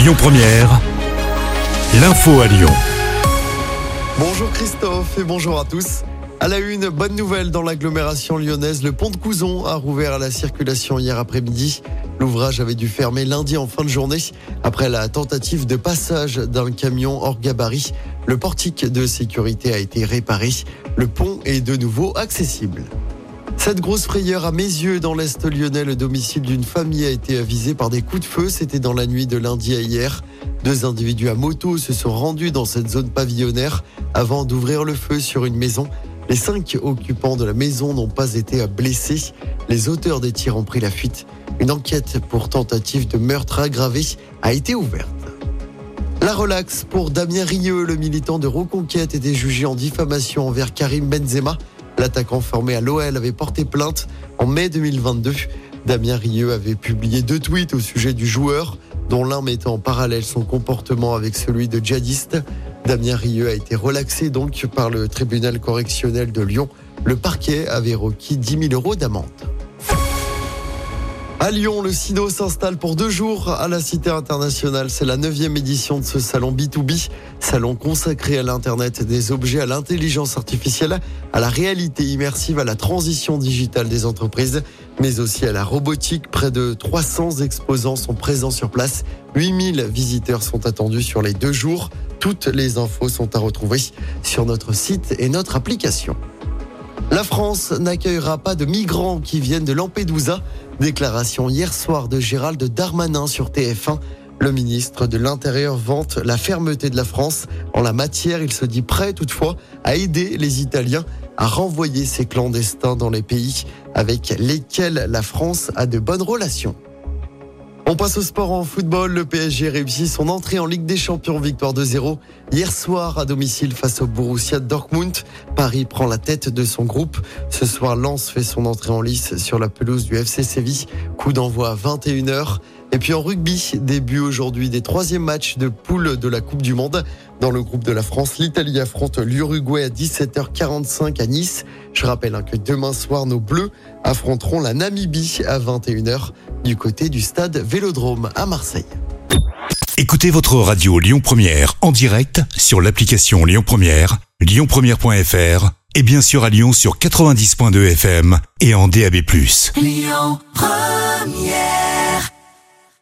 Lyon Première, l'info à Lyon. Bonjour Christophe et bonjour à tous. À la une, bonne nouvelle dans l'agglomération lyonnaise. Le pont de Couzon a rouvert à la circulation hier après-midi. L'ouvrage avait dû fermer lundi en fin de journée après la tentative de passage d'un camion hors gabarit. Le portique de sécurité a été réparé. Le pont est de nouveau accessible. Cette grosse frayeur à mes yeux dans l'Est lyonnais, le domicile d'une famille a été avisé par des coups de feu. C'était dans la nuit de lundi à hier. Deux individus à moto se sont rendus dans cette zone pavillonnaire avant d'ouvrir le feu sur une maison. Les cinq occupants de la maison n'ont pas été blessés. Les auteurs des tirs ont pris la fuite. Une enquête pour tentative de meurtre aggravé a été ouverte. La relaxe pour Damien Rieu, le militant de Reconquête, était jugé en diffamation envers Karim Benzema. L'attaquant formé à l'OL avait porté plainte en mai 2022. Damien Rieu avait publié deux tweets au sujet du joueur, dont l'un mettait en parallèle son comportement avec celui de djihadiste. Damien Rieu a été relaxé donc par le tribunal correctionnel de Lyon. Le parquet avait requis 10 000 euros d'amende. À Lyon, le SINO s'installe pour deux jours à la Cité internationale. C'est la neuvième édition de ce salon B2B, salon consacré à l'Internet des objets, à l'intelligence artificielle, à la réalité immersive, à la transition digitale des entreprises, mais aussi à la robotique. Près de 300 exposants sont présents sur place. 8000 visiteurs sont attendus sur les deux jours. Toutes les infos sont à retrouver sur notre site et notre application. La France n'accueillera pas de migrants qui viennent de Lampedusa. Déclaration hier soir de Gérald Darmanin sur TF1. Le ministre de l'Intérieur vante la fermeté de la France. En la matière, il se dit prêt toutefois à aider les Italiens à renvoyer ces clandestins dans les pays avec lesquels la France a de bonnes relations. On passe au sport en football. Le PSG réussit son entrée en Ligue des Champions, victoire de 0 hier soir à domicile face au Borussia Dortmund. Paris prend la tête de son groupe. Ce soir, Lens fait son entrée en lice sur la pelouse du FC Séville. Coup d'envoi à 21h. Et puis en rugby, début aujourd'hui des troisièmes matchs de poule de la Coupe du Monde. Dans le groupe de la France, l'Italie affronte l'Uruguay à 17h45 à Nice. Je rappelle hein, que demain soir, nos Bleus affronteront la Namibie à 21h du côté du stade Vélodrome à Marseille. Écoutez votre radio Lyon Première en direct sur l'application Lyon Première, lyonpremière.fr et bien sûr à Lyon sur 90.2 FM et en DAB+. Lyon Première